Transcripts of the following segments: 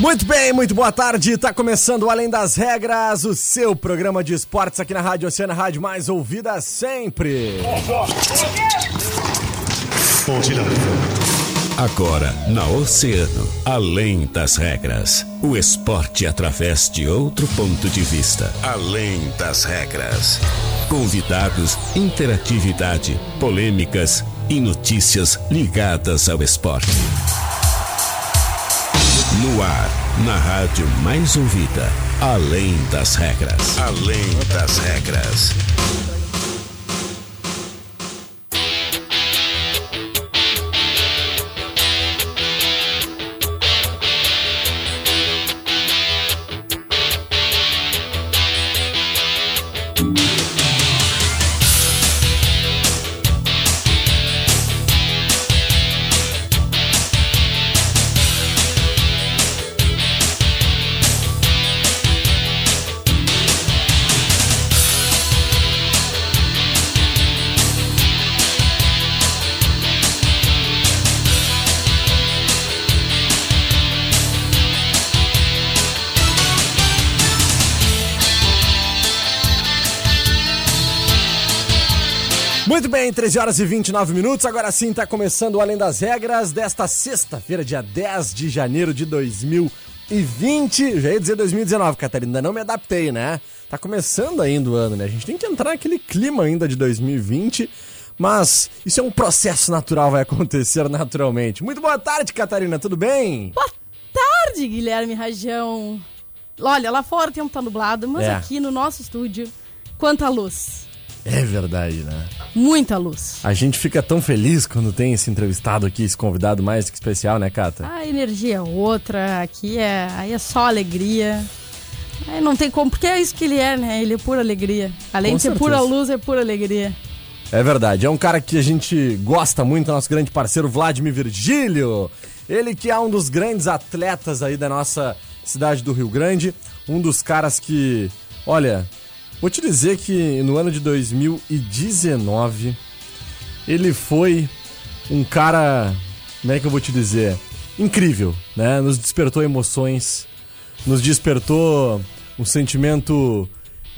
Muito bem, muito boa tarde. Tá começando Além das Regras, o seu programa de esportes aqui na Rádio Oceana, rádio mais ouvida sempre. Agora, na Oceano, além das regras. O esporte através de outro ponto de vista. Além das regras. Convidados, interatividade, polêmicas e notícias ligadas ao esporte. No ar, na rádio mais ouvida. Além das regras. Além das regras. Bem, 13 horas e 29 minutos. Agora sim está começando o Além das Regras desta sexta-feira, dia 10 de janeiro de 2020. Eu já ia dizer 2019, Catarina, ainda não me adaptei, né? Tá começando ainda o ano, né? A gente tem que entrar naquele clima ainda de 2020. Mas isso é um processo natural, vai acontecer naturalmente. Muito boa tarde, Catarina, tudo bem? Boa tarde, Guilherme Rajão. Olha, lá fora o tempo tá nublado, mas É. aqui no nosso estúdio, quanta luz. É verdade, né? Muita luz. A gente fica tão feliz quando tem esse entrevistado aqui, esse convidado mais que especial, né, Cata? A energia é outra, aqui é, aí é só alegria. Aí não tem como, porque é isso que ele é, né? Ele é pura alegria. Além Com de ser certeza. pura luz, é pura alegria. É verdade, é um cara que a gente gosta muito, nosso grande parceiro Vladimir Virgílio. Ele que é um dos grandes atletas aí da nossa cidade do Rio Grande, um dos caras que, olha, vou te dizer que no ano de 2019 ele foi um cara, como é que eu vou te dizer, incrível, né? Nos despertou emoções, nos despertou um sentimento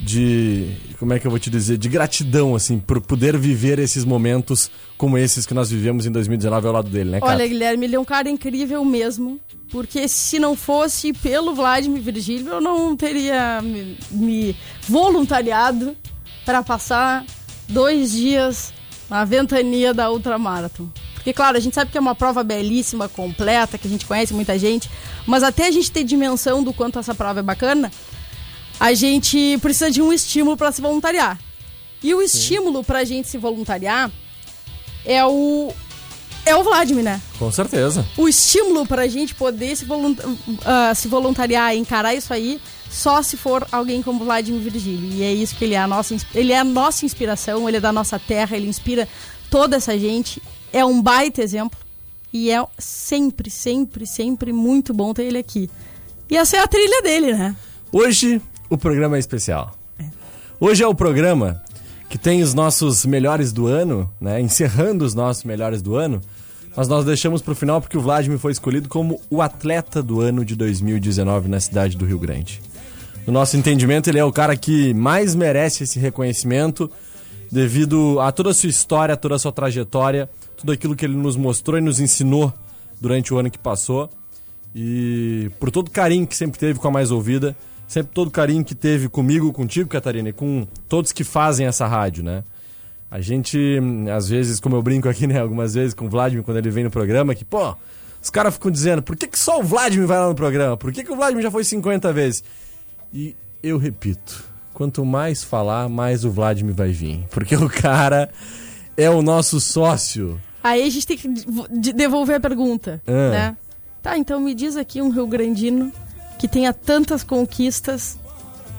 de, como é que eu vou te dizer, de gratidão, assim, por poder viver esses momentos como esses que nós vivemos em 2019 ao lado dele, né, cara? Olha, Guilherme, ele é um cara incrível mesmo. Porque se não fosse pelo Vladimir Virgílio, eu não teria me, me voluntariado para passar dois dias na ventania da Ultramarathon. Porque, claro, a gente sabe que é uma prova belíssima, completa, que a gente conhece muita gente, mas até a gente ter dimensão do quanto essa prova é bacana, a gente precisa de um estímulo para se voluntariar. E o estímulo para a gente se voluntariar é o é o Vladimir, né? Com certeza. o estímulo pra gente poder se, volun- ah, se voluntariar e encarar isso aí só se for alguém como Vladimir Virgílio. E é isso que ele é a nossa, ele é a nossa inspiração, ele é da nossa terra, ele inspira toda essa gente. É um baita exemplo. E é sempre, sempre, sempre muito bom ter ele aqui. E essa é a trilha dele, né? Hoje o programa é especial. Hoje é o programa que tem os nossos melhores do ano, né? Encerrando os nossos melhores do ano. Mas nós deixamos pro final porque o Vladimir foi escolhido como o atleta do ano de 2019 na cidade do Rio Grande. No nosso entendimento, ele é o cara que mais merece esse reconhecimento devido a toda a sua história, toda a sua trajetória, tudo aquilo que ele nos mostrou e nos ensinou durante o ano que passou. E por todo o carinho que sempre teve com a Mais Ouvida, sempre todo o carinho que teve comigo, contigo, Catarina, e com todos que fazem essa rádio, né? A gente, às vezes, como eu brinco aqui, né, algumas vezes com o Vladimir quando ele vem no programa, que, pô, os caras ficam dizendo, por que, que só o Vladimir vai lá no programa? Por que, que o Vladimir já foi 50 vezes? E eu repito, quanto mais falar, mais o Vladimir vai vir. Porque o cara é o nosso sócio. Aí a gente tem que de- devolver a pergunta, Ah. né? Tá, então me diz aqui um Rio Grandino que tenha tantas conquistas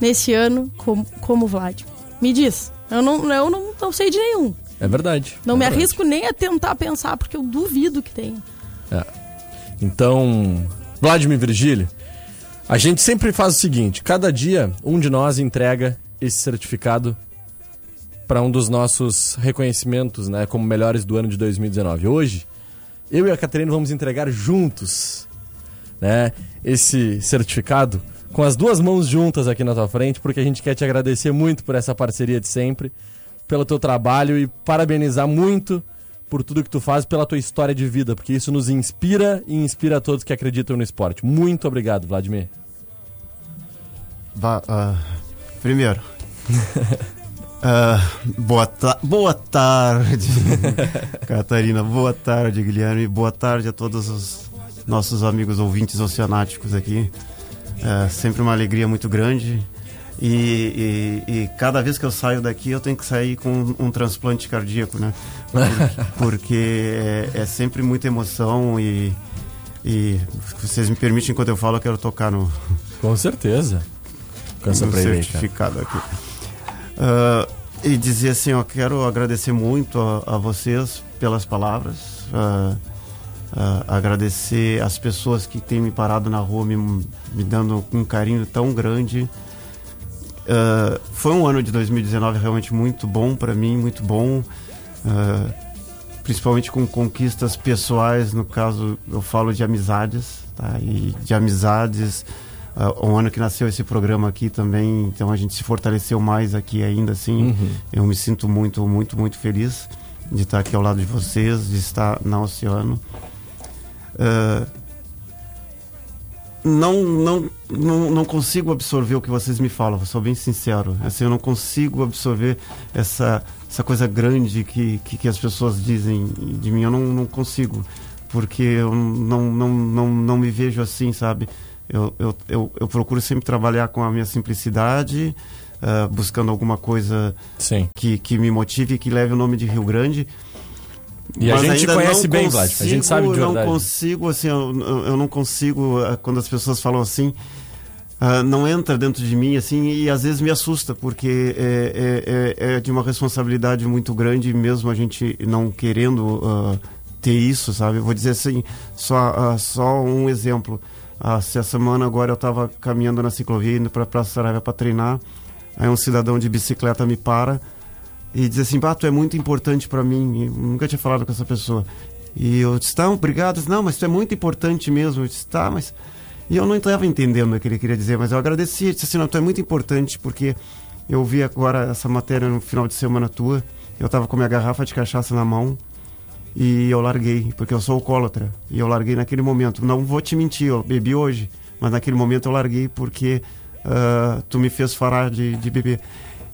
nesse ano como, como o Vlad. Me diz. Eu não, eu não, não sei de nenhum. É verdade. Não é me verdade. arrisco nem a tentar pensar, porque eu duvido que tenha. É. Então, Vladimir Virgílio, a gente sempre faz o seguinte: cada dia um de nós entrega esse certificado para um dos nossos reconhecimentos, né, como melhores do ano de 2019. Hoje, eu e a Catarina vamos entregar juntos né, esse certificado com as duas mãos juntas aqui na tua frente, porque a gente quer te agradecer muito por essa parceria de sempre, pelo teu trabalho e parabenizar muito por tudo que tu faz, pela tua história de vida, porque isso nos inspira e inspira a todos que acreditam no esporte. Muito obrigado, Vladimir. uh, primeiro, uh, boa, ta boa tarde, Catarina. Boa tarde, Guilherme. Boa tarde a todos os nossos amigos ouvintes oceanáticos aqui. É sempre uma alegria muito grande. E, e, e, cada vez que eu saio daqui eu tenho que sair com um, transplante cardíaco, né? Porque, porque é, é, sempre muita emoção e, e vocês me permitem enquanto eu falo eu quero tocar no com certeza Cansa no certificado aqui uh, e dizer assim eu quero agradecer muito a, a vocês pelas palavras uh, uh, agradecer as pessoas que têm me parado na rua, me, me dando um carinho tão grande. Uh, foi um ano de 2019 realmente muito bom para mim, muito bom, uh, principalmente com conquistas pessoais. No caso, eu falo de amizades, tá? E de amizades. Uh, um ano que nasceu esse programa aqui também, então a gente se fortaleceu mais aqui ainda assim. Uhum. Eu me sinto muito, muito, muito feliz de estar aqui ao lado de vocês, de estar na Oceano. Uh, não, não, não, não consigo absorver o que vocês me falam, vou ser bem sincero. Assim, eu não consigo absorver essa, essa coisa grande que, que, que as pessoas dizem de mim. Eu não, não consigo, porque eu não, não, não, não me vejo assim, sabe? Eu, eu, eu, eu procuro sempre trabalhar com a minha simplicidade, uh, buscando alguma coisa Que, que me motive e que leve o nome de Rio Grande e Mas a gente conhece bem, Vlad. A gente sabe de verdade. não consigo, assim, eu, eu não consigo, eh, quando as pessoas falam assim, uh, não entra dentro de mim, assim, e às vezes me assusta, porque é, é, é, é de uma responsabilidade muito grande, mesmo a gente não querendo uh, ter isso, sabe? Eu vou dizer assim, só, uh, só um exemplo. Uh, se a semana agora eu estava caminhando na ciclovia, indo para a Praça Saraiva para treinar, aí um cidadão de bicicleta me para e diz assim, bah, tu é muito importante para mim. Eu nunca tinha falado com essa pessoa. E eu disse, tá, obrigado. Disse, não, mas tu é muito importante mesmo. Eu disse, tá, mas... E eu não estava entendendo o que ele queria dizer, mas eu agradeci. Ele disse assim, não, tu é muito importante porque eu vi agora essa matéria no final de semana tua. Eu estava com minha garrafa de cachaça na mão e eu larguei, porque eu sou alcoólatra. E eu larguei naquele momento. Não vou te mentir, eu bebi hoje, mas naquele momento eu larguei porque uh, tu me fez parar de, de beber.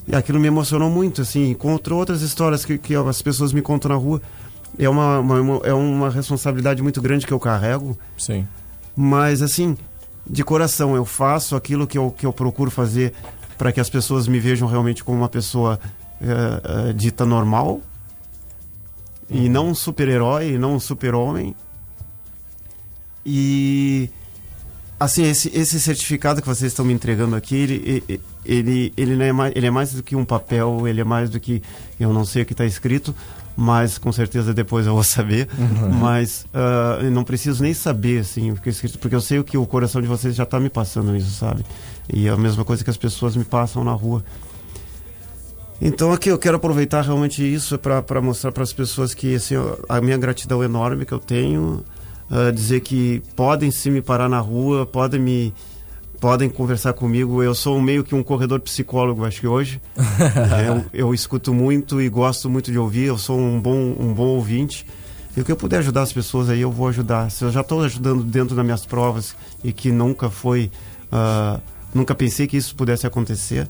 E aquilo me emocionou muito, assim, contra outras histórias que, que as pessoas me contam na rua. É uma, uma, é uma responsabilidade muito grande que eu carrego. Sim. Mas, assim, de coração, eu faço aquilo que eu, que eu procuro fazer para que as pessoas me vejam realmente como uma pessoa é, é, dita normal. Uhum. E não um super-herói, não um super-homem. E assim, esse, esse certificado que vocês estão me entregando aqui, ele, ele, ele, não é mais, ele é mais do que um papel, ele é mais do que. Eu não sei o que está escrito, mas com certeza depois eu vou saber. Uhum. Mas uh, eu não preciso nem saber, assim, o que é escrito, porque eu sei o que o coração de vocês já está me passando isso, sabe? E é a mesma coisa que as pessoas me passam na rua. Então aqui eu quero aproveitar realmente isso para mostrar para as pessoas que assim, a minha gratidão enorme que eu tenho uh, dizer que podem sim me parar na rua, podem me podem conversar comigo. Eu sou meio que um corredor psicólogo, acho que hoje. É, eu, eu, escuto muito e gosto muito de ouvir. Eu sou um bom, um bom ouvinte. E o que eu puder ajudar as pessoas aí, eu vou ajudar. Se eu já estou ajudando dentro das minhas provas e que nunca foi, uh, nunca pensei que isso pudesse acontecer.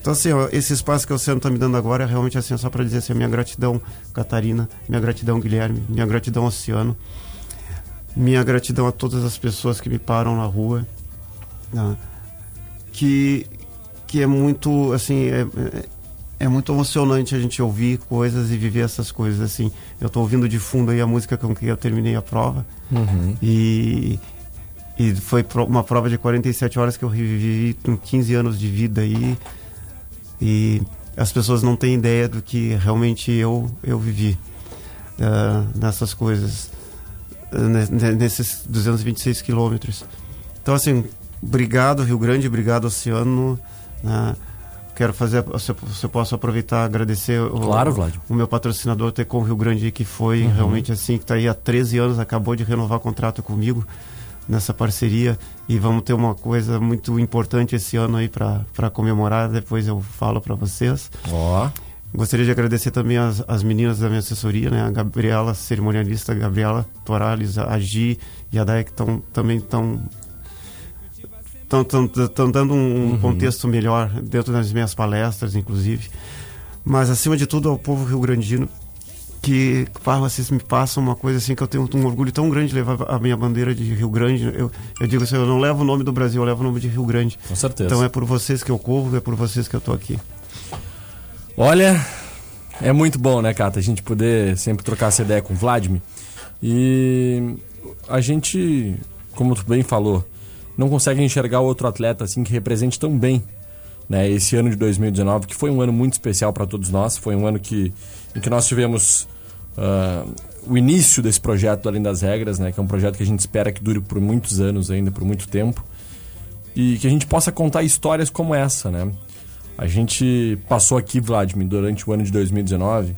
Então, assim, ó, esse espaço que o Oceano está me dando agora é realmente assim, só para dizer assim, minha gratidão, Catarina, minha gratidão, Guilherme, minha gratidão, Oceano. Minha gratidão a todas as pessoas que me param na rua, né? que, que é muito, assim, é, é, é, muito emocionante a gente ouvir coisas e viver essas coisas, assim. Eu estou ouvindo de fundo aí a música com que eu terminei a prova uhum. e, e foi uma prova de 47 horas que eu revivi com 15 anos de vida aí e as pessoas não têm ideia do que realmente eu, eu vivi uh, nessas coisas nesses 226 quilômetros. Então, assim, obrigado Rio Grande, obrigado Oceano. Né? Quero fazer, se eu posso aproveitar agradecer claro, o, o, meu patrocinador Tecom Rio Grande, que foi uhum. realmente assim, que está aí há 13 anos, acabou de renovar contrato comigo. nessa parceria e vamos ter uma coisa muito importante esse ano aí para comemorar. Depois eu falo para vocês. Ó. Gostaria de agradecer também as, as meninas da minha assessoria, né? A Gabriela, cerimonialista, a Gabriela Torales, a Gi e a Day, que tão, também estão estão dando um, uhum. contexto melhor dentro das minhas palestras, inclusive. Mas, acima de tudo, ao povo rio-grandino, que vocês me passam uma coisa assim que eu tenho um orgulho tão grande de levar a minha bandeira de Rio Grande. Eu, eu digo assim, eu não levo o nome do Brasil, eu levo o nome de Rio Grande. Com certeza. Então é por vocês que eu corro, é por vocês que eu tô aqui. Olha, é muito bom, né, Cata, a gente poder sempre trocar essa ideia com o Vladimir. E a gente, como tu bem falou, não consegue enxergar outro atleta assim que represente tão bem né, esse ano de 2019, que foi um ano muito especial para todos nós. Foi um ano que, em que nós tivemos uh, o início desse projeto Além das Regras, né, que é um projeto que a gente espera que dure por muitos anos ainda, por muito tempo. E que a gente possa contar histórias como essa, né? A gente passou aqui, Vladimir, durante o ano de 2019,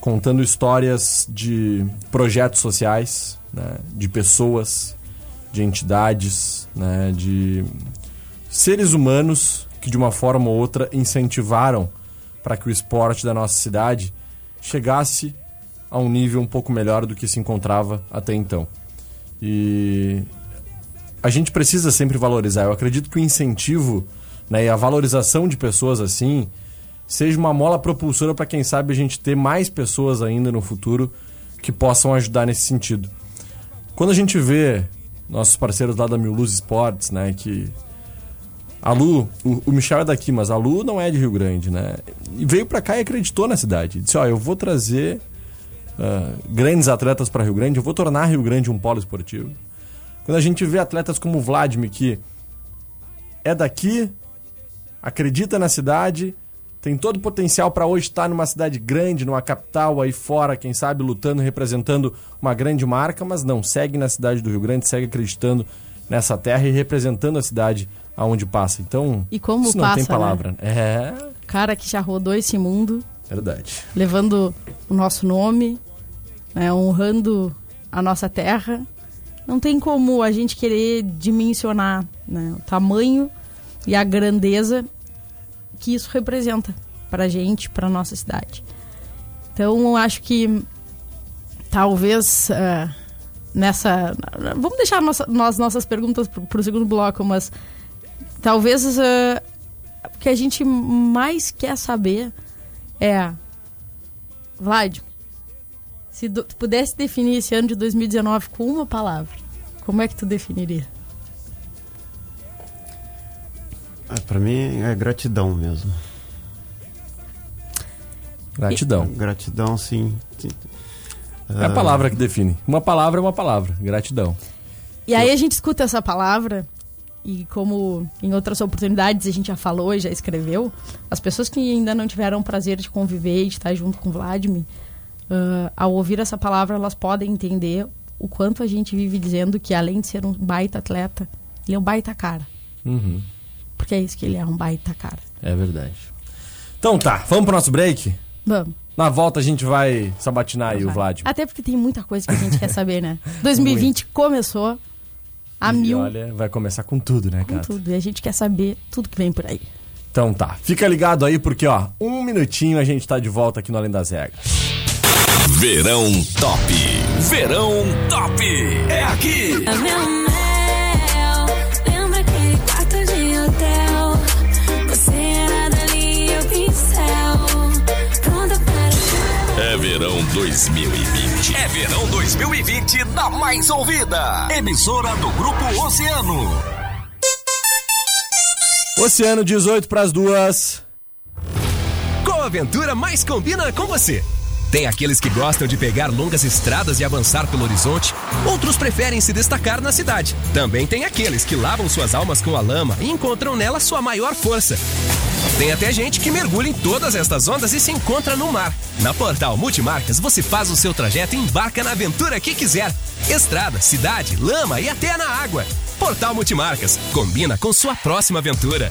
contando histórias de projetos sociais, né, de pessoas, de entidades, né, de seres humanos que de uma forma ou outra incentivaram para que o esporte da nossa cidade chegasse a um nível um pouco melhor do que se encontrava até então. E a gente precisa sempre valorizar. Eu acredito que o incentivo né, e a valorização de pessoas assim seja uma mola propulsora para quem sabe a gente ter mais pessoas ainda no futuro que possam ajudar nesse sentido. Quando a gente vê nossos parceiros lá da Mil Luz Esportes, né, que a Lu, o, Michel é daqui, mas a Lu não é de Rio Grande, né? E veio para cá e acreditou na cidade. Disse: Ó, eu vou trazer uh, grandes atletas para Rio Grande, eu vou tornar Rio Grande um polo esportivo. Quando a gente vê atletas como o Vladimir, que é daqui, acredita na cidade, tem todo o potencial para hoje estar numa cidade grande, numa capital aí fora, quem sabe lutando, representando uma grande marca, mas não, segue na cidade do Rio Grande, segue acreditando nessa terra e representando a cidade aonde passa. Então, e como isso passa, não tem palavra. Né? É. Cara que já rodou esse mundo. Verdade. Levando o nosso nome, né, honrando a nossa terra. Não tem como a gente querer dimensionar né, o tamanho e a grandeza que isso representa para gente, para nossa cidade. Então, acho que talvez uh, nessa. Vamos deixar nossa, nós, nossas perguntas para o segundo bloco, mas Talvez uh, o que a gente mais quer saber é. Vlad, se tu pudesse definir esse ano de 2019 com uma palavra, como é que tu definiria? Ah, para mim é gratidão mesmo. Gratidão. E... Gratidão, sim. É a palavra que define. Uma palavra é uma palavra. Gratidão. E aí a gente escuta essa palavra e como em outras oportunidades a gente já falou e já escreveu, as pessoas que ainda não tiveram o prazer de conviver e de estar junto com o Vladimir, uh, ao ouvir essa palavra, elas podem entender o quanto a gente vive dizendo que além de ser um baita atleta, ele é um baita cara. Uhum. Porque é isso que ele é, um baita cara. É verdade. Então tá, vamos pro nosso break? Vamos. Na volta a gente vai sabatinar aí o Vladimir. Até porque tem muita coisa que a gente quer saber, né? 2020 começou a e mil. olha, vai começar com tudo, né, cara? Com tudo. E a gente quer saber tudo que vem por aí. Então tá. Fica ligado aí porque, ó, um minutinho a gente tá de volta aqui no Além das Regras. Verão Top. Verão Top. É aqui. É verão 2020. É verão 2020 da mais ouvida. Emissora do Grupo Oceano. Oceano 18 para as duas. Qual aventura mais combina com você? Tem aqueles que gostam de pegar longas estradas e avançar pelo horizonte, outros preferem se destacar na cidade. Também tem aqueles que lavam suas almas com a lama e encontram nela sua maior força. Tem até gente que mergulha em todas estas ondas e se encontra no mar. Na Portal Multimarcas você faz o seu trajeto e embarca na aventura que quiser. Estrada, cidade, lama e até na água. Portal Multimarcas combina com sua próxima aventura.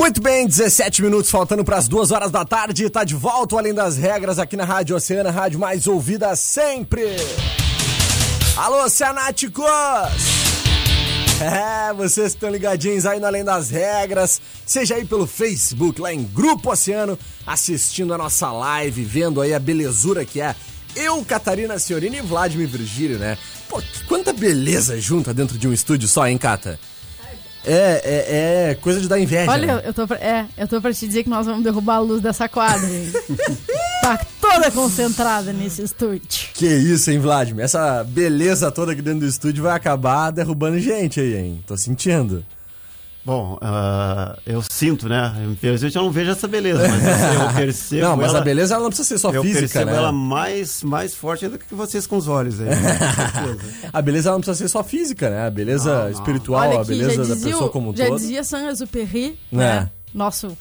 Muito bem, 17 minutos faltando para as duas horas da tarde. Tá de volta, além das regras, aqui na Rádio Oceana, rádio mais ouvida sempre. Alô, Oceanáticos! É, vocês estão ligadinhos aí no Além das Regras, seja aí pelo Facebook, lá em Grupo Oceano, assistindo a nossa live, vendo aí a belezura que é eu, Catarina Senhorina e Vladimir Virgílio, né? Pô, quanta beleza junta dentro de um estúdio só, hein, Cata? É, é, é coisa de dar inveja. Olha, né? eu tô, pra, é, eu tô pra te dizer que nós vamos derrubar a luz dessa quadra. hein? tá toda concentrada nesse estúdio. Que isso, hein, Vladimir? Essa beleza toda aqui dentro do estúdio vai acabar derrubando gente aí, hein? Tô sentindo. Bom, ah, eu sinto, né? Infelizmente eu não vejo essa beleza, mas eu percebo. Não, mas ela, a beleza ela não precisa ser só eu física, percebo né? ela mais, mais forte ainda que vocês com os olhos aí. né? Com certeza. A beleza ela não precisa ser só física, né? A beleza não. espiritual, Olha a aqui, beleza já da pessoa o- como um já todo. dizia Saint-Exupéry, É. né? Nosso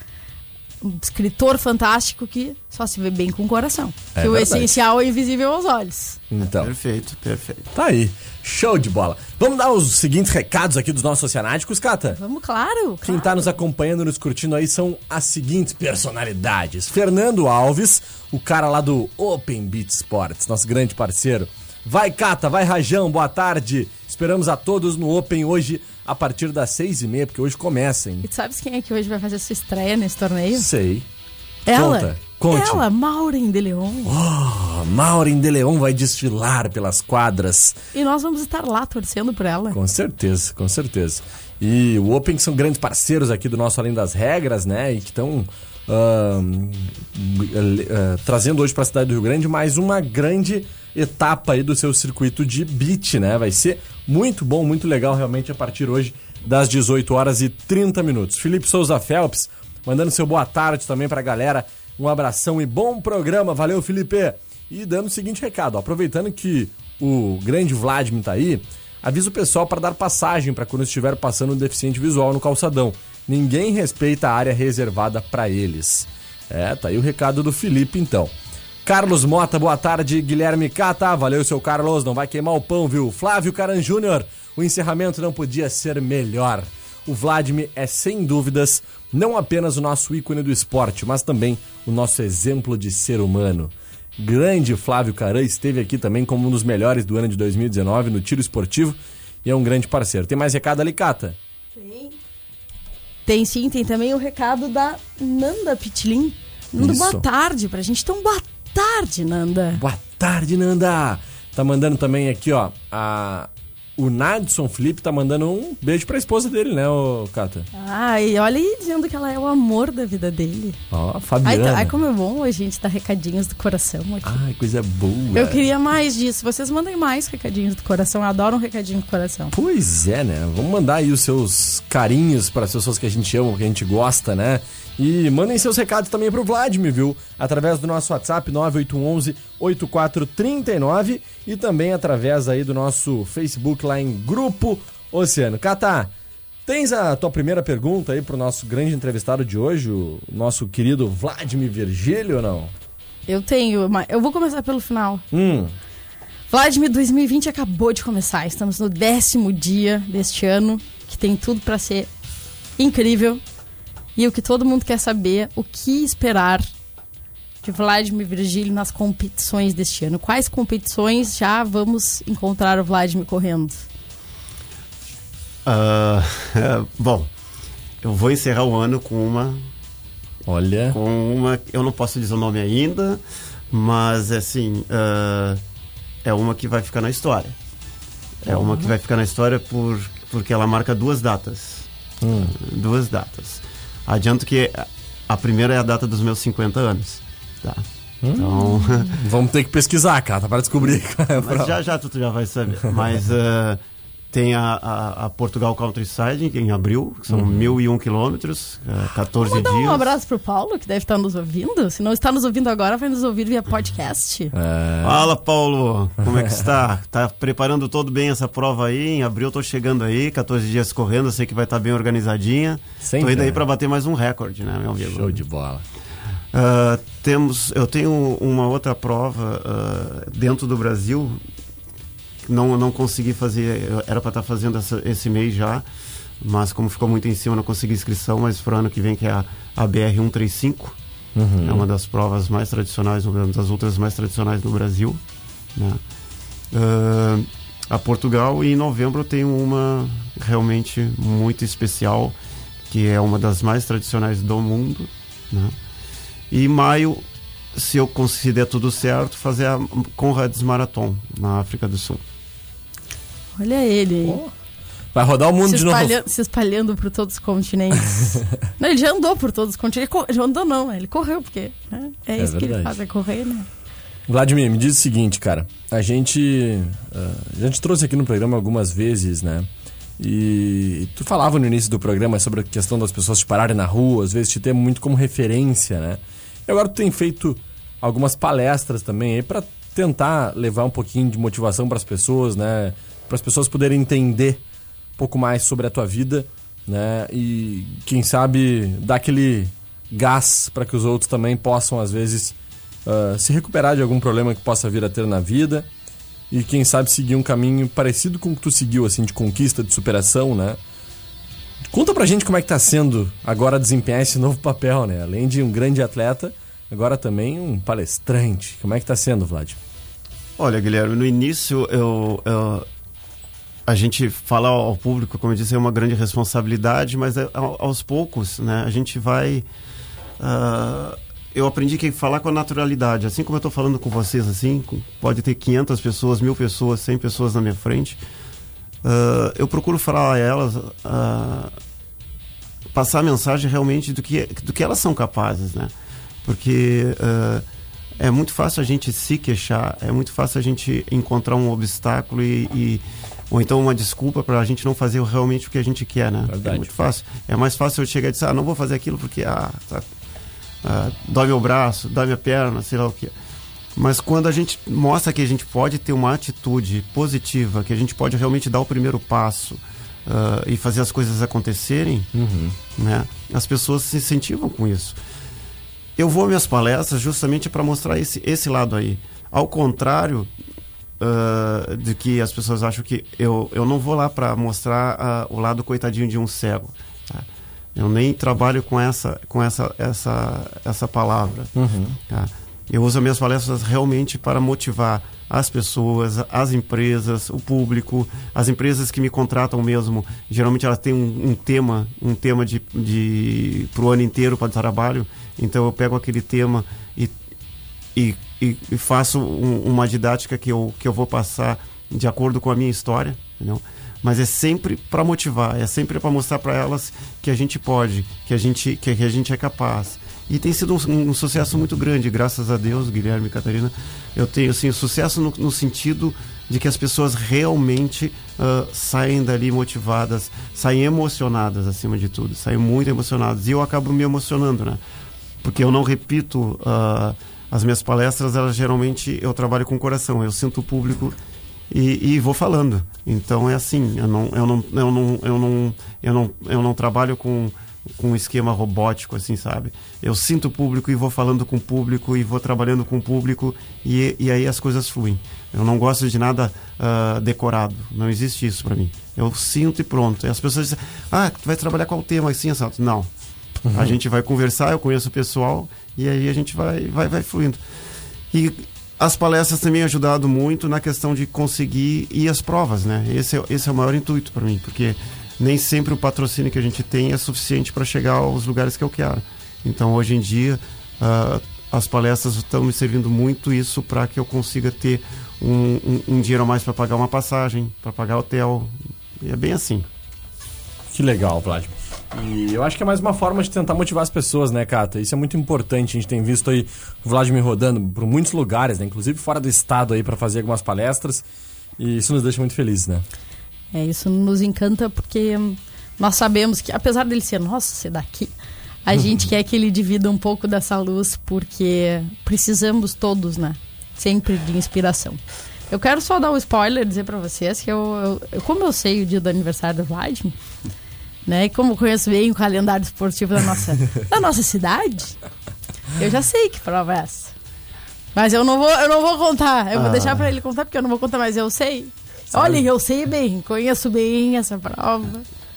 escritor fantástico que só se vê bem com o coração. É que o verdade. essencial é invisível aos olhos. Então, Perfeito, perfeito. tá aí. Show de bola. Vamos dar os seguintes recados aqui dos nossos oceanáticos, Cata? Vamos, claro. Quem claro. tá nos acompanhando, nos curtindo aí são as seguintes personalidades. Fernando Alves, o cara lá do Open Beat Sports, nosso grande parceiro. Vai, Cata, vai, Rajão, boa tarde. Esperamos a todos no Open hoje a partir das seis e meia, porque hoje começa, hein? E tu sabes quem é que hoje vai fazer sua estreia nesse torneio? Sei. Ela. Conta, conte. Ela, Maureen de Leon. Oh, Maureen de Leon vai desfilar pelas quadras. E nós vamos estar lá torcendo por ela. Com certeza, com certeza. E o Open que são grandes parceiros aqui do nosso Além das Regras, né? E que estão trazendo hoje para a cidade do Rio Grande mais uma grande etapa aí do seu circuito de beat, né? Vai ser muito bom, muito legal realmente a partir hoje das 18 horas e 30 minutos. Felipe Souza Phelps mandando seu boa tarde também pra galera. Um abração e bom programa. Valeu, Felipe. E dando o seguinte recado, ó, aproveitando que o grande Vladimir tá aí, avisa o pessoal para dar passagem para quando estiver passando um deficiente visual no calçadão. Ninguém respeita a área reservada para eles. É, tá aí o recado do Felipe então. Carlos Mota, boa tarde. Guilherme Cata, valeu seu Carlos, não vai queimar o pão, viu? Flávio Caran Júnior, o encerramento não podia ser melhor. O Vladimir é sem dúvidas não apenas o nosso ícone do esporte, mas também o nosso exemplo de ser humano. Grande Flávio Caran esteve aqui também como um dos melhores do ano de 2019 no tiro esportivo e é um grande parceiro. Tem mais recado ali, Cata? Tem sim, tem também o recado da Nanda Pitlin. Nanda, boa tarde pra gente. Então, boa tarde, Nanda. Boa tarde, Nanda! Tá mandando também aqui, ó, a... O Nadson Felipe tá mandando um beijo pra esposa dele, né, ô Cata? Ai, olha aí dizendo que ela é o amor da vida dele. Ó, Ai, Fabiana. tá- ai, como é bom a gente dar recadinhos do coração aqui. Ai, coisa boa. Eu queria mais disso. Vocês mandem mais recadinhos do coração. Eu adoro um recadinho do coração. Pois é, né? Vamos mandar aí os seus carinhos para as pessoas que a gente ama, que a gente gosta, né? E mandem seus recados também pro Vladimir, viu? Através do nosso WhatsApp 9811 8439 e também através aí do nosso Facebook lá em Grupo Oceano. Cata, tens a tua primeira pergunta aí pro nosso grande entrevistado de hoje, o nosso querido Vladimir Virgílio ou não? Eu tenho, mas eu vou começar pelo final. Hum, Vladimir, 2020 acabou de começar. Estamos no décimo dia deste ano, que tem tudo pra ser incrível. E o que todo mundo quer saber, o que esperar de Vladimir Virgílio nas competições deste ano? Quais competições já vamos encontrar o Vladimir correndo? Ah, bom, eu vou encerrar o ano com uma Olha. com uma. Eu não posso dizer o nome ainda, mas assim. ah, é uma que vai ficar na história. É uma que vai ficar na história por, porque ela marca duas datas. Duas datas. Adianto que a primeira é a data dos meus 50 anos. Tá. Então. Vamos ter que pesquisar, cara, para descobrir é já já tu já vai saber. Mas ah, tem a, a, a Portugal Countryside em abril, que são 1.001 quilômetros, ah, 14 Mandar dias. um abraço pro Paulo, que deve estar nos ouvindo. Se não está nos ouvindo agora, vai nos ouvir via podcast. É, Fala, Paulo, como é que está? Tá preparando todo bem essa prova aí? Em abril eu tô chegando aí, 14 dias correndo, eu sei que vai estar bem organizadinha. Sempre, tô indo aí para bater mais um recorde, né, meu amigo? show de bola. Ah, temos, eu tenho uma outra prova ah, dentro do Brasil. Não, não consegui fazer, era para estar fazendo essa- esse mês já, mas como ficou muito em cima, não consegui inscrição. Mas para ano que vem, que é a, a BR 135, é uma das provas mais tradicionais, uma das outras mais tradicionais do Brasil. né? Ah, a Portugal e em novembro eu tenho uma realmente muito especial, que é uma das mais tradicionais do mundo. Né? E em maio, se eu consider tudo certo, fazer a Conrads Marathon na África do Sul. Olha ele aí. Vai rodar o mundo se, de novo. se espalhando por todos os continentes. não, ele já andou por todos os continentes. Ele já andou não, né? Ele correu, porque né? é, É isso que ele verdade. faz, é correr, né? Vladimir, me diz o seguinte, cara. A gente, ah, a gente trouxe aqui no programa algumas vezes, né? E tu falava no início do programa sobre a questão das pessoas te pararem na rua, às vezes te ter muito como referência, né? E agora tu tem feito algumas palestras também aí para tentar levar um pouquinho de motivação para as pessoas, né? Para as pessoas poderem entender um pouco mais sobre a tua vida, né? E quem sabe dar aquele gás para que os outros também possam às vezes ah, se recuperar de algum problema que possa vir a ter na vida e quem sabe seguir um caminho parecido com o que tu seguiu assim de conquista, de superação, né? Conta pra gente como é que tá sendo agora desempenhar esse novo papel, né? Além de um grande atleta, agora também um palestrante. Como é que tá sendo, Vlad? Olha, Guilherme, no início eu, eu- a gente falar ao público, como eu disse, é uma grande responsabilidade, mas é, ao- aos poucos, né, a gente vai. ah, eu aprendi que falar com a naturalidade, assim como eu estou falando com vocês, assim, pode ter 500 pessoas, mil pessoas, 100 pessoas na minha frente. ah, eu procuro falar a elas, ah, passar a mensagem realmente do que, do que elas são capazes, né? Porque é muito fácil a gente se queixar, é muito fácil a gente encontrar um obstáculo e, e- ou então uma desculpa para a gente não fazer realmente o que a gente quer, né? Verdade. É muito fácil. É mais fácil eu chegar e dizer, ah, não vou fazer aquilo porque ah, tá, ah, dói meu braço, dói minha perna, sei lá o que. Mas quando a gente mostra que a gente pode ter uma atitude positiva, que a gente pode realmente dar o primeiro passo ah, e fazer as coisas acontecerem, né? As pessoas se incentivam com isso. Eu vou às minhas palestras justamente para mostrar esse, esse lado aí. Ao contrário ah, de que as pessoas acham que eu, eu não vou lá para mostrar ah, o lado coitadinho de um cego. tá? Eu nem trabalho com essa, com essa, essa, essa palavra. tá? Eu uso as minhas palestras realmente para motivar as pessoas, as empresas, o público, as empresas que me contratam mesmo. Geralmente elas têm um, um tema, um tema de, de para o ano inteiro para trabalho. Então eu pego aquele tema e, e, e, e faço um- uma didática que eu, que eu vou passar de acordo com a minha história, entendeu? Mas é sempre para motivar, é sempre para mostrar para elas que a gente pode, que a gente, que, a gente é capaz. E tem sido um, um sucesso muito grande, graças a Deus, Guilherme e Catarina. Eu tenho assim, sucesso no, no sentido de que as pessoas realmente ah, saem dali motivadas, saem emocionadas acima de tudo, saem muito emocionadas. E eu acabo me emocionando, né? porque eu não repito ah, as minhas palestras, elas geralmente eu trabalho com o coração, eu sinto o público e, e vou falando. Então é assim, eu não, eu não, eu não, eu não, eu não, eu não trabalho com com um esquema robótico, assim, sabe? Eu sinto o público e vou falando com o público e vou trabalhando com o público e, e aí as coisas fluem. Eu não gosto de nada ah, decorado, não existe isso para mim. Eu sinto e pronto. E as pessoas dizem, ah, tu vai trabalhar qual tema assim, Santos? Não. A gente vai conversar, eu conheço o pessoal e aí a gente vai, vai, vai fluindo. E as palestras também ajudado muito na questão de conseguir ir às provas, né? Esse é, esse é o maior intuito para mim, porque nem sempre o patrocínio que a gente tem é suficiente para chegar aos lugares que eu quero. Então, hoje em dia, ah, as palestras estão me servindo muito isso para que eu consiga ter um, um- um dinheiro a mais para pagar uma passagem, para pagar hotel. E é bem assim. Que legal, Vladimir. E eu acho que é mais uma forma de tentar motivar as pessoas, né, Cata? Isso é muito importante. A gente tem visto aí o Vladimir rodando por muitos lugares, né? Inclusive fora do estado aí para fazer algumas palestras. E isso nos deixa muito felizes, né? É, isso nos encanta porque nós sabemos que, apesar dele ser nosso, ser daqui, a gente quer que ele divida um pouco dessa luz porque precisamos todos, né? Sempre de inspiração. Eu quero só dar um spoiler, dizer pra vocês que eu- eu- como eu sei o dia do aniversário do Vladimir, né? E como conheço bem o calendário esportivo da nossa, da nossa cidade, eu já sei que prova é essa. Mas eu não vou, eu não vou contar. Eu vou Ah. deixar pra ele contar porque eu não vou contar, mas eu sei. Olha, eu sei bem, conheço bem essa prova.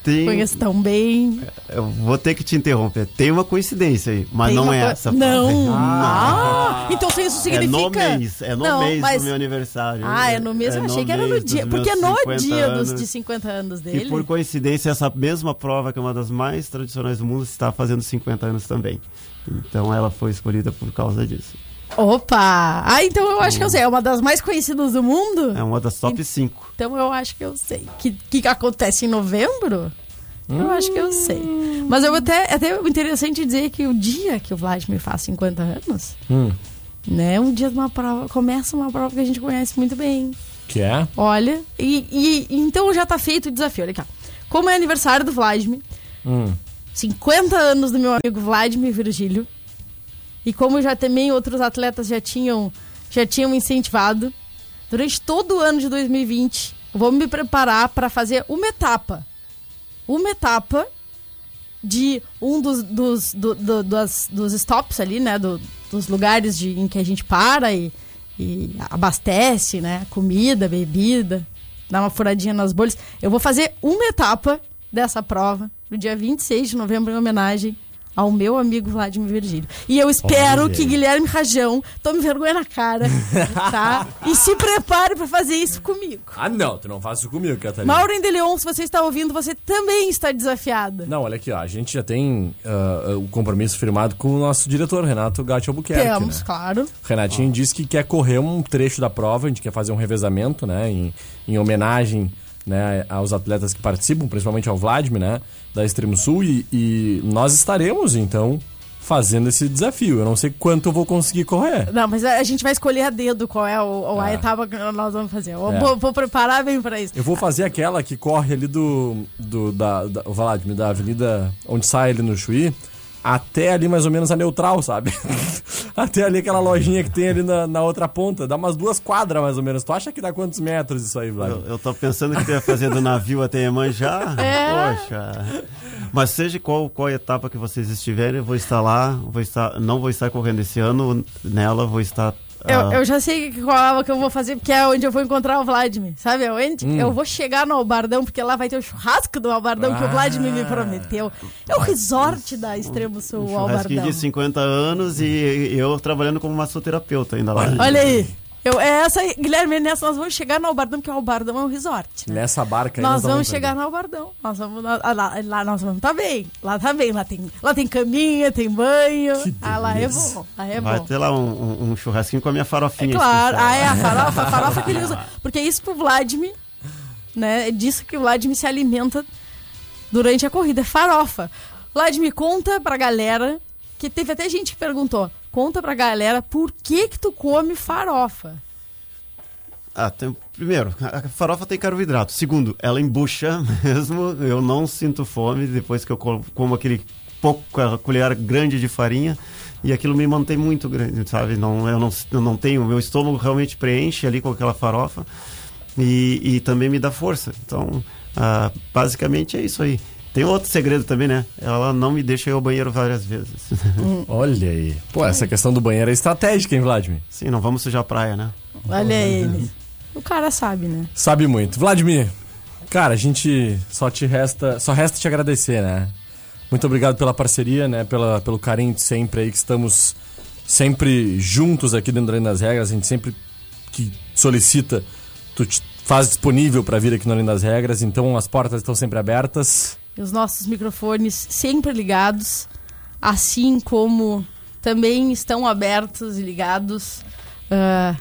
Tem, Conheço tão bem. eu vou ter que te interromper. Tem uma coincidência aí, mas Tem não uma é essa. Não. Ah, então se isso É no significa. mês, é no Não, mês mas- do meu aniversário. Ah, é no mês. eu achei que era no dia. dos Porque é no 50 dia dos anos. de 50 anos dele. E por coincidência, essa mesma prova, que é uma das mais tradicionais do mundo, está fazendo 50 anos também. Então ela foi escolhida por causa disso. Opa! Ah, então eu acho que eu sei. É uma das mais conhecidas do mundo? É uma das top 5. Então eu acho que eu sei. Que, que acontece em novembro? Eu acho que eu sei. Mas eu até, é até interessante dizer que o dia que o Vladimir faz 50 anos, Hum. né? Um dia de uma prova. Começa uma prova que a gente conhece muito bem. Que é? Olha, e, e- então já tá feito o desafio. Olha aqui, ó. Como é aniversário do Vladimir, Hum. 50 anos do meu amigo Vladimir Virgílio, e como já também outros atletas já tinham, já tinham incentivado, durante todo o ano de 2020, eu vou me preparar para fazer uma etapa. Uma etapa de um dos, dos, do- do- das- dos stops ali, né? do- dos lugares de, em que a gente para e, e abastece, né? Comida, bebida, dá uma furadinha nas bolhas. Eu vou fazer uma etapa dessa prova no dia 26 de novembro em homenagem ao meu amigo Vladimir Virgílio. E eu espero Olha que. Guilherme Rajão tome vergonha na cara, tá? E se prepare para fazer isso comigo. Ah, não, tu não faz isso comigo, Catarina. Maureen de Leon, se você está ouvindo, você também está desafiada. Não, olha aqui, ó. A gente já tem ah, o compromisso firmado com o nosso diretor, Renato Gatti Albuquerque. Temos, né? claro. Renatinho disse que quer correr um trecho da prova, a gente quer fazer um revezamento, né? Em, em homenagem né, aos atletas que participam, principalmente ao Vladimir, né? Da Extremo Sul. E, e nós estaremos, então, fazendo esse desafio. Eu não sei quanto eu vou conseguir correr. Não, mas a gente vai escolher a dedo qual é o, a Ah. etapa que nós vamos fazer. Eu É. vou, vou preparar bem para isso. Eu vou fazer aquela que corre ali do. do da, da, o Vladimir, da avenida onde sai ali no Chuí, até ali mais ou menos a neutral, sabe? até ali aquela lojinha que tem ali na, na outra ponta. Dá umas duas quadras mais ou menos. Tu acha que dá quantos metros isso aí, Vladimir? Eu, eu tô pensando que tu ia fazer do navio até Iemanjá. É. Poxa. Mas seja qual, qual etapa que vocês estiverem, eu vou estar lá. Vou estar, não vou estar correndo esse ano. Nela vou estar. Eu, ah, eu já sei qual é que eu vou fazer, porque é onde eu vou encontrar o Vladimir. Sabe aonde? Hum. Eu vou chegar no Albardão, porque lá vai ter o churrasco do Albardão que o Ah. Vladimir me prometeu. É o resort da Extremo Sul, o Albardão. de 50 anos e eu trabalhando como massoterapeuta ainda lá. Olha aí. Eu, é essa aí, Guilherme, nessa nós vamos chegar no Albardão, porque o Albardão é um resort. né? Nessa barca aí. Nós não vamos chegar no Albardão. Nós vamos, lá, lá, lá nós vamos tá bem. Lá tá bem. Lá tem, lá tem caminha, tem banho. Ah, lá é bom. Lá é Vai bom. ter lá um, um- um churrasquinho com a minha É farofinha. claro. especial. Ah, é a farofa, a farofa que ele usa. Porque é isso que o Vladimir, né? É disso que o Vladimir se alimenta durante a corrida. É farofa. Vladimir, conta pra galera, que teve até gente que perguntou, conta pra galera por que que tu come farofa. Ah, tem- primeiro, a farofa tem carboidrato. Segundo, ela embucha mesmo. Eu não sinto fome depois que eu co- como aquele pouco a colher grande de farinha e aquilo me mantém muito grande, sabe? Não, eu não, eu não tenho, meu estômago realmente preenche ali com aquela farofa e, e também me dá força. Então, ah, basicamente é isso aí. Tem outro segredo também, né? Ela não me deixa ir ao banheiro várias vezes. Olha aí. Pô, essa questão do banheiro é estratégica, hein, Vladimir? Sim, não vamos sujar a praia, né? Olha ele. O cara sabe, né? Sabe muito. Vladimir, cara, a gente só te resta, só resta te agradecer, né? Muito obrigado pela parceria, né? Pela, pelo carinho de sempre aí que estamos sempre juntos aqui dentro do Além das Regras. A gente sempre que solicita, tu te faz disponível para vir aqui no Além das Regras. Então as portas estão sempre abertas. Os nossos microfones sempre ligados, assim como também estão abertos e ligados ah,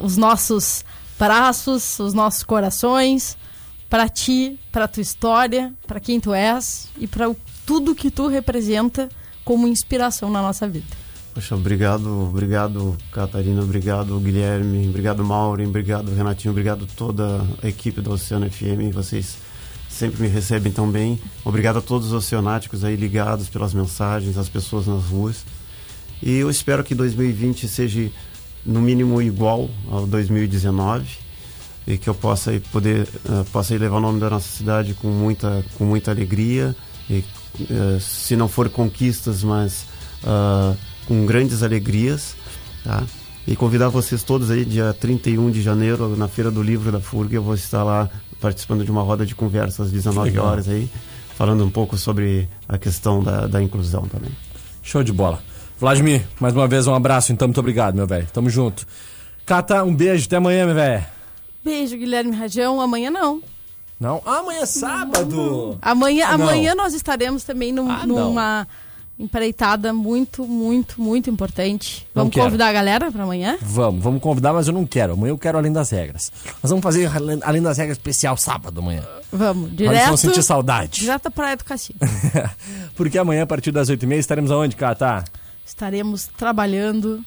os nossos braços, os nossos corações, para ti, para tua história, para quem tu és e para tudo que tu representa como inspiração na nossa vida. Poxa, obrigado, obrigado Catarina, obrigado Guilherme, obrigado Maureen, obrigado Renatinho, obrigado toda a equipe do Oceano FM, vocês sempre me recebem tão bem. Obrigado a todos os oceanáticos aí ligados pelas mensagens, as pessoas nas ruas. E eu espero que 2020 seja no mínimo igual ao 2019 e que eu possa aí poder eh, possa levar o nome da nossa cidade com muita com muita alegria e eh, se não for conquistas, mas ah, com grandes alegrias, tá? E convidar vocês todos aí dia 31 de janeiro na Feira do Livro da FURG, eu vou estar lá participando de uma roda de conversa às 19 legal. horas aí, falando um pouco sobre a questão da, da inclusão também. Show de bola. Vladimir, mais uma vez um abraço, então muito obrigado, meu velho. Tamo junto. Cata, um beijo, até amanhã, meu velho. Beijo, Guilherme Rajão. Amanhã não. Não? Ah, amanhã é sábado. Amanhã, Ah, não. amanhã nós estaremos também num- Ah, não. Empreitada muito, muito, muito importante. Não Vamos quero. convidar a galera para amanhã? Vamos, vamos convidar, mas eu não quero. Amanhã eu quero além das regras. Nós vamos fazer além- das regras especial sábado amanhã. Vamos, direto. vamos sentir saudade. Direto do Cassino. Porque amanhã, a partir das 8h30, estaremos aonde, Cata? Estaremos trabalhando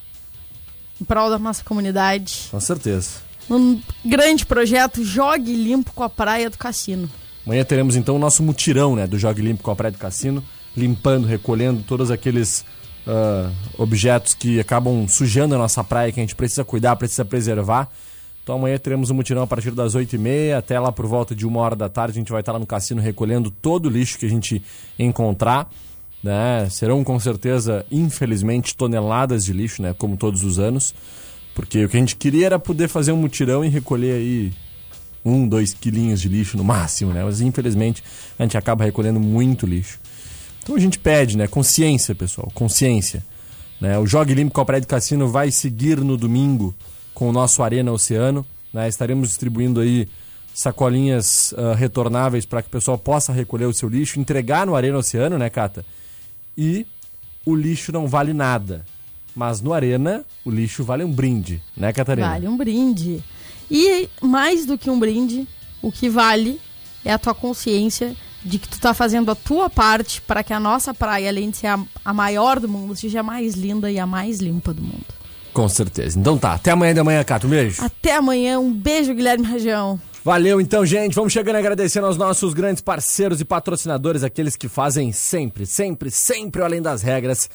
em prol da nossa comunidade. Com certeza. Num grande projeto Jogue Limpo com a Praia do Cassino. Amanhã teremos então o nosso mutirão, né, do Jogue Limpo com a Praia do Cassino, limpando, recolhendo todos aqueles ah, objetos que acabam sujando a nossa praia, que a gente precisa cuidar, precisa preservar. Então amanhã teremos um mutirão a partir das 8h30 até lá por volta de uma hora da tarde. A gente vai estar lá no cassino recolhendo todo o lixo que a gente encontrar. Né? Serão com certeza, infelizmente, toneladas de lixo, né? Como todos os anos. Porque o que a gente queria era poder fazer um mutirão e recolher aí um, dois quilinhos de lixo no máximo, né? Mas infelizmente a gente acaba recolhendo muito lixo. Então a gente pede, né? Consciência, pessoal, consciência. Né? O Jogue Limpo com a Praia Cassino vai seguir no domingo com o nosso Arena Oceano. Né? Estaremos distribuindo aí sacolinhas ah, retornáveis para que o pessoal possa recolher o seu lixo, entregar no Arena Oceano, né, Cata? E o lixo não vale nada. Mas no Arena, o lixo vale um brinde, né, Catarina? Vale um brinde. E mais do que um brinde, o que vale é a tua consciência de que tu tá fazendo a tua parte para que a nossa praia, além de ser a, a maior do mundo, seja a mais linda e a mais limpa do mundo. Com certeza. Então tá, até amanhã de manhã, Cato. Um beijo. Até amanhã, um beijo, Guilherme Rajão. Valeu então, gente. Vamos chegando agradecendo aos nossos grandes parceiros e patrocinadores, aqueles que fazem sempre, sempre, sempre além das regras